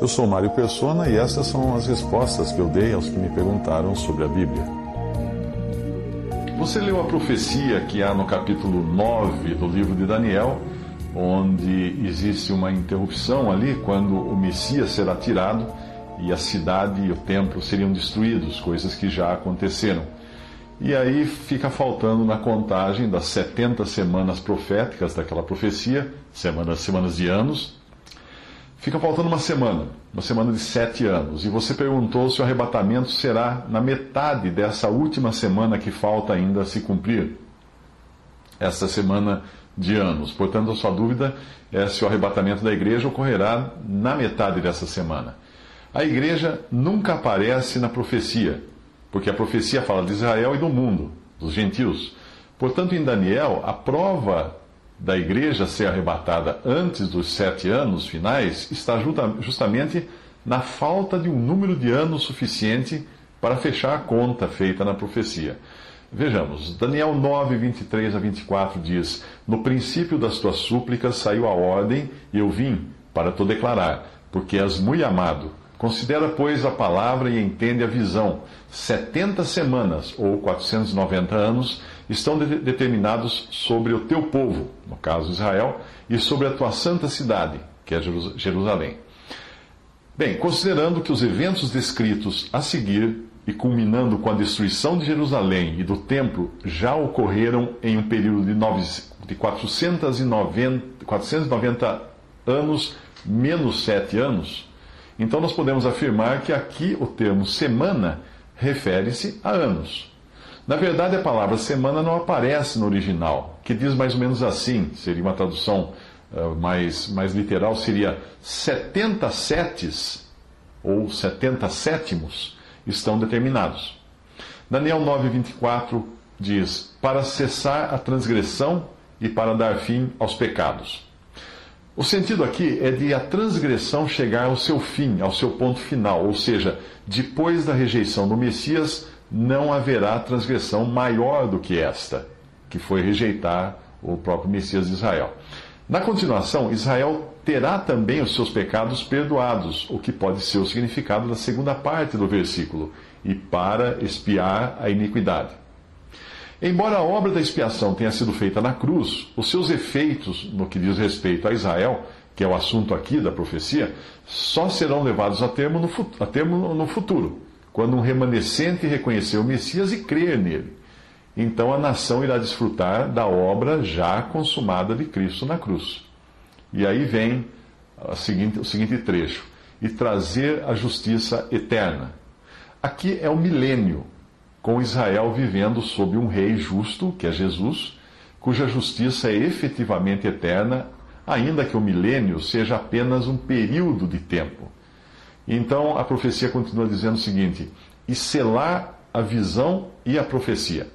Eu sou Mário Persona e essas são as respostas que eu dei aos que me perguntaram sobre a Bíblia. Você leu a profecia que há no capítulo 9 do livro de Daniel, onde existe uma interrupção ali quando o Messias será tirado e a cidade e o templo seriam destruídos, coisas que já aconteceram. E aí fica faltando na contagem das 70 semanas proféticas daquela profecia, semanas, semanas de anos, fica faltando uma semana, uma semana de sete anos. E você perguntou se o arrebatamento será na metade dessa última semana que falta ainda se cumprir. Essa semana de anos. Portanto, a sua dúvida é se o arrebatamento da igreja ocorrerá na metade dessa semana. A igreja nunca aparece na profecia, porque a profecia fala de Israel e do mundo, dos gentios. Portanto, em Daniel, a prova da igreja ser arrebatada antes dos sete anos finais está justamente na falta de um número de anos suficiente para fechar a conta feita na profecia. Vejamos, Daniel 9, 23 a 24 diz: No princípio das tuas súplicas saiu a ordem, e eu vim para te declarar, porque és muito amado. Considera, pois, a palavra e entende a visão. Setenta semanas, ou 490 anos, estão de determinados sobre o teu povo, no caso Israel, e sobre a tua santa cidade, que é Jerusalém. Bem, considerando que os eventos descritos a seguir e culminando com a destruição de Jerusalém e do templo já ocorreram em um período de, nove, de 490, 490 anos menos sete anos, então nós podemos afirmar que aqui o termo semana refere-se a anos. Na verdade, a palavra semana não aparece no original, que diz mais ou menos assim, seria uma tradução uh, mais, mais literal, seria 70 setes ou 70 sétimos estão determinados. Daniel 9:24 diz: "Para cessar a transgressão e para dar fim aos pecados". O sentido aqui é de a transgressão chegar ao seu fim, ao seu ponto final, ou seja, depois da rejeição do Messias, não haverá transgressão maior do que esta, que foi rejeitar o próprio Messias de Israel. Na continuação, Israel terá também os seus pecados perdoados, o que pode ser o significado da segunda parte do versículo, e para expiar a iniquidade. Embora a obra da expiação tenha sido feita na cruz, os seus efeitos no que diz respeito a Israel, que é o assunto aqui da profecia, só serão levados a termo no, a termo no futuro, quando um remanescente reconhecer o Messias e crer nele. Então a nação irá desfrutar da obra já consumada de Cristo na cruz. E aí vem seguinte, o seguinte trecho: e trazer a justiça eterna. Aqui é o milênio, com Israel vivendo sob um rei justo, que é Jesus, cuja justiça é efetivamente eterna, ainda que o milênio seja apenas um período de tempo. Então a profecia continua dizendo o seguinte: e selar a visão e a profecia.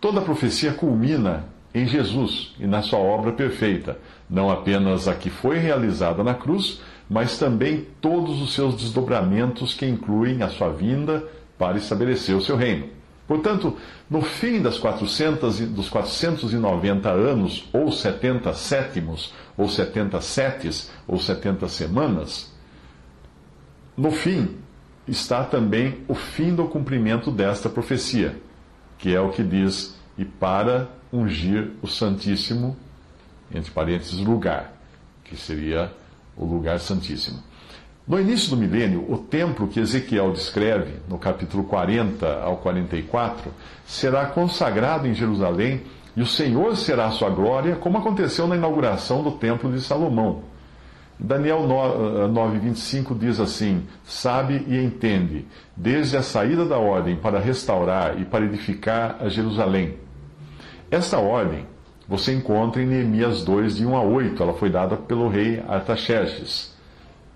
Toda a profecia culmina em Jesus e na sua obra perfeita, não apenas a que foi realizada na cruz, mas também todos os seus desdobramentos que incluem a sua vinda para estabelecer o seu reino. Portanto, no fim das 400, dos 490 anos, ou 70 sétimos, ou 70 setes, ou 70 semanas, no fim está também o fim do cumprimento desta profecia, que é o que diz e para ungir o Santíssimo, entre parênteses, lugar, que seria o lugar santíssimo. No início do milênio, o templo que Ezequiel descreve, no capítulo 40 ao 44, será consagrado em Jerusalém e o Senhor será a sua glória, como aconteceu na inauguração do templo de Salomão. Daniel 9,25 eh, diz assim: Sabe e entende, desde a saída da ordem para restaurar e para edificar a Jerusalém esta ordem, você encontra em Neemias 2, de 1 a 8. Ela foi dada pelo rei Artaxerxes.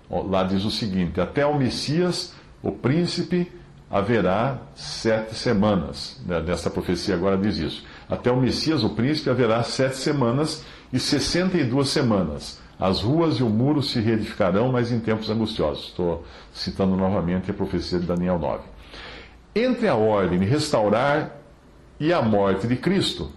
Lá diz o seguinte: Até o Messias, o príncipe, haverá sete semanas. Nesta profecia agora diz isso. Até o Messias, o príncipe, haverá sete semanas e sessenta e duas semanas. As ruas e o muro se reedificarão, mas em tempos angustiosos. Estou citando novamente a profecia de Daniel 9. Entre a ordem de restaurar e a morte de Cristo,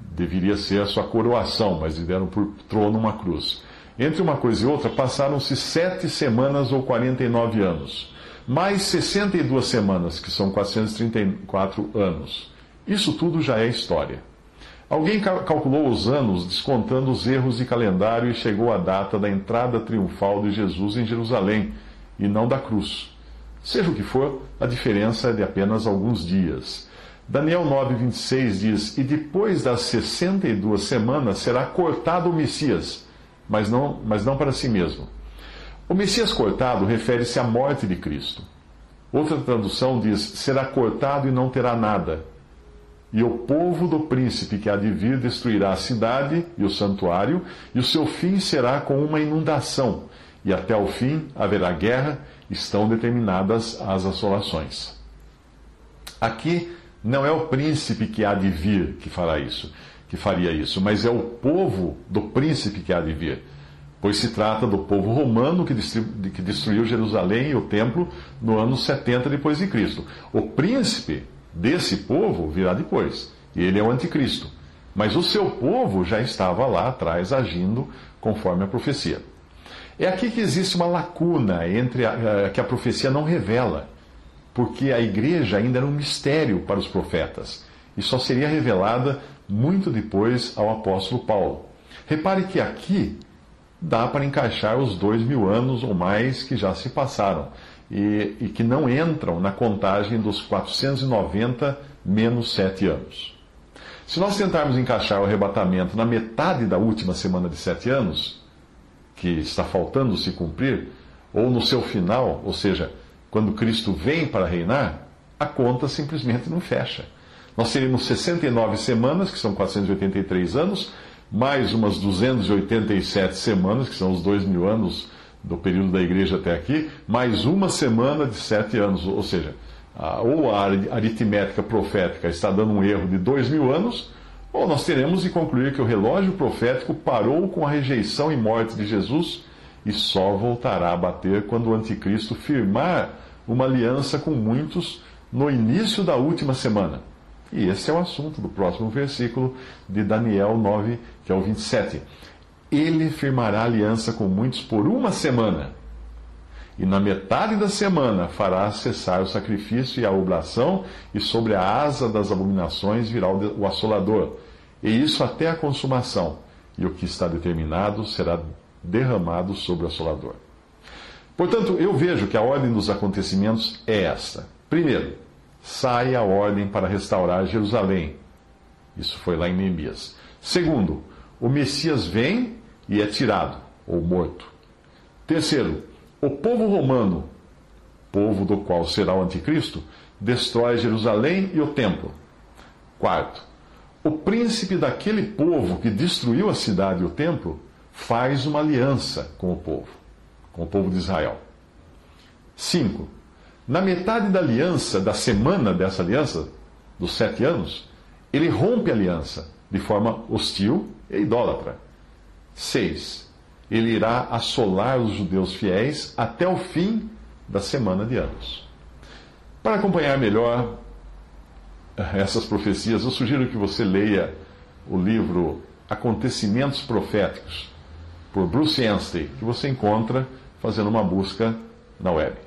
deveria ser a sua coroação, mas lhe deram por trono uma cruz. Entre uma coisa e outra, passaram-se sete semanas ou 49 anos, mais 62 semanas, que são 434 anos. Isso tudo já é história. Alguém calculou os anos descontando os erros de calendário e chegou à data da entrada triunfal de Jesus em Jerusalém, e não da cruz. Seja o que for, a diferença é de apenas alguns dias. Daniel 9,26 diz: E depois das 62 semanas será cortado o Messias, mas não, mas não para si mesmo. O Messias cortado refere-se à morte de Cristo. Outra tradução diz: será cortado e não terá nada. E o povo do príncipe que há de vir destruirá a cidade e o santuário, e o seu fim será com uma inundação, e até o fim haverá guerra, estão determinadas as assolações. Aqui não é o príncipe que há de vir que fará isso, que faria isso, mas é o povo do príncipe que há de vir. Pois se trata do povo romano que, destruiu Jerusalém e o templo no ano 70 depois de Cristo. O príncipe desse povo virá depois, e ele é o anticristo. Mas o seu povo já estava lá atrás agindo conforme a profecia. É aqui que existe uma lacuna entre a, que a profecia não revela porque a igreja ainda era um mistério para os profetas e só seria revelada muito depois ao apóstolo Paulo. Repare que aqui dá para encaixar os dois mil anos ou mais que já se passaram e, e que não entram na contagem dos 490 menos sete anos. Se nós tentarmos encaixar o arrebatamento na metade da última semana de sete anos, que está faltando se cumprir, ou no seu final, ou seja, quando Cristo vem para reinar, a conta simplesmente não fecha. Nós teríamos 69 semanas, que são 483 anos, mais umas 287 semanas, que são os dois mil anos do período da igreja até aqui, mais uma semana de sete anos. Ou seja, ou a aritmética profética está dando um erro de dois mil anos, ou nós teremos de concluir que o relógio profético parou com a rejeição e morte de Jesus e só voltará a bater quando o anticristo firmar uma aliança com muitos no início da última semana. E esse é o assunto do próximo versículo de Daniel 9, que é o 27. Ele firmará aliança com muitos por uma semana. E na metade da semana fará cessar o sacrifício e a oblação, e sobre a asa das abominações virá o assolador. E isso até a consumação. E o que está determinado será derramado sobre o assolador. Portanto, eu vejo que a ordem dos acontecimentos é esta. Primeiro, sai a ordem para restaurar Jerusalém. Isso foi lá em Neemias. Segundo, o Messias vem e é tirado, ou morto. Terceiro, o povo romano, povo do qual será o anticristo, destrói Jerusalém e o templo. Quarto, o príncipe daquele povo que destruiu a cidade e o templo faz uma aliança com o povo, com o povo de Israel. 5. Na metade da aliança, da semana dessa aliança, dos sete anos, ele rompe a aliança de forma hostil e idólatra. 6. Ele irá assolar os judeus fiéis até o fim da semana de anos. Para acompanhar melhor essas profecias, eu sugiro que você leia o livro Acontecimentos Proféticos por Bruce Anstey, que você encontra fazendo uma busca na web.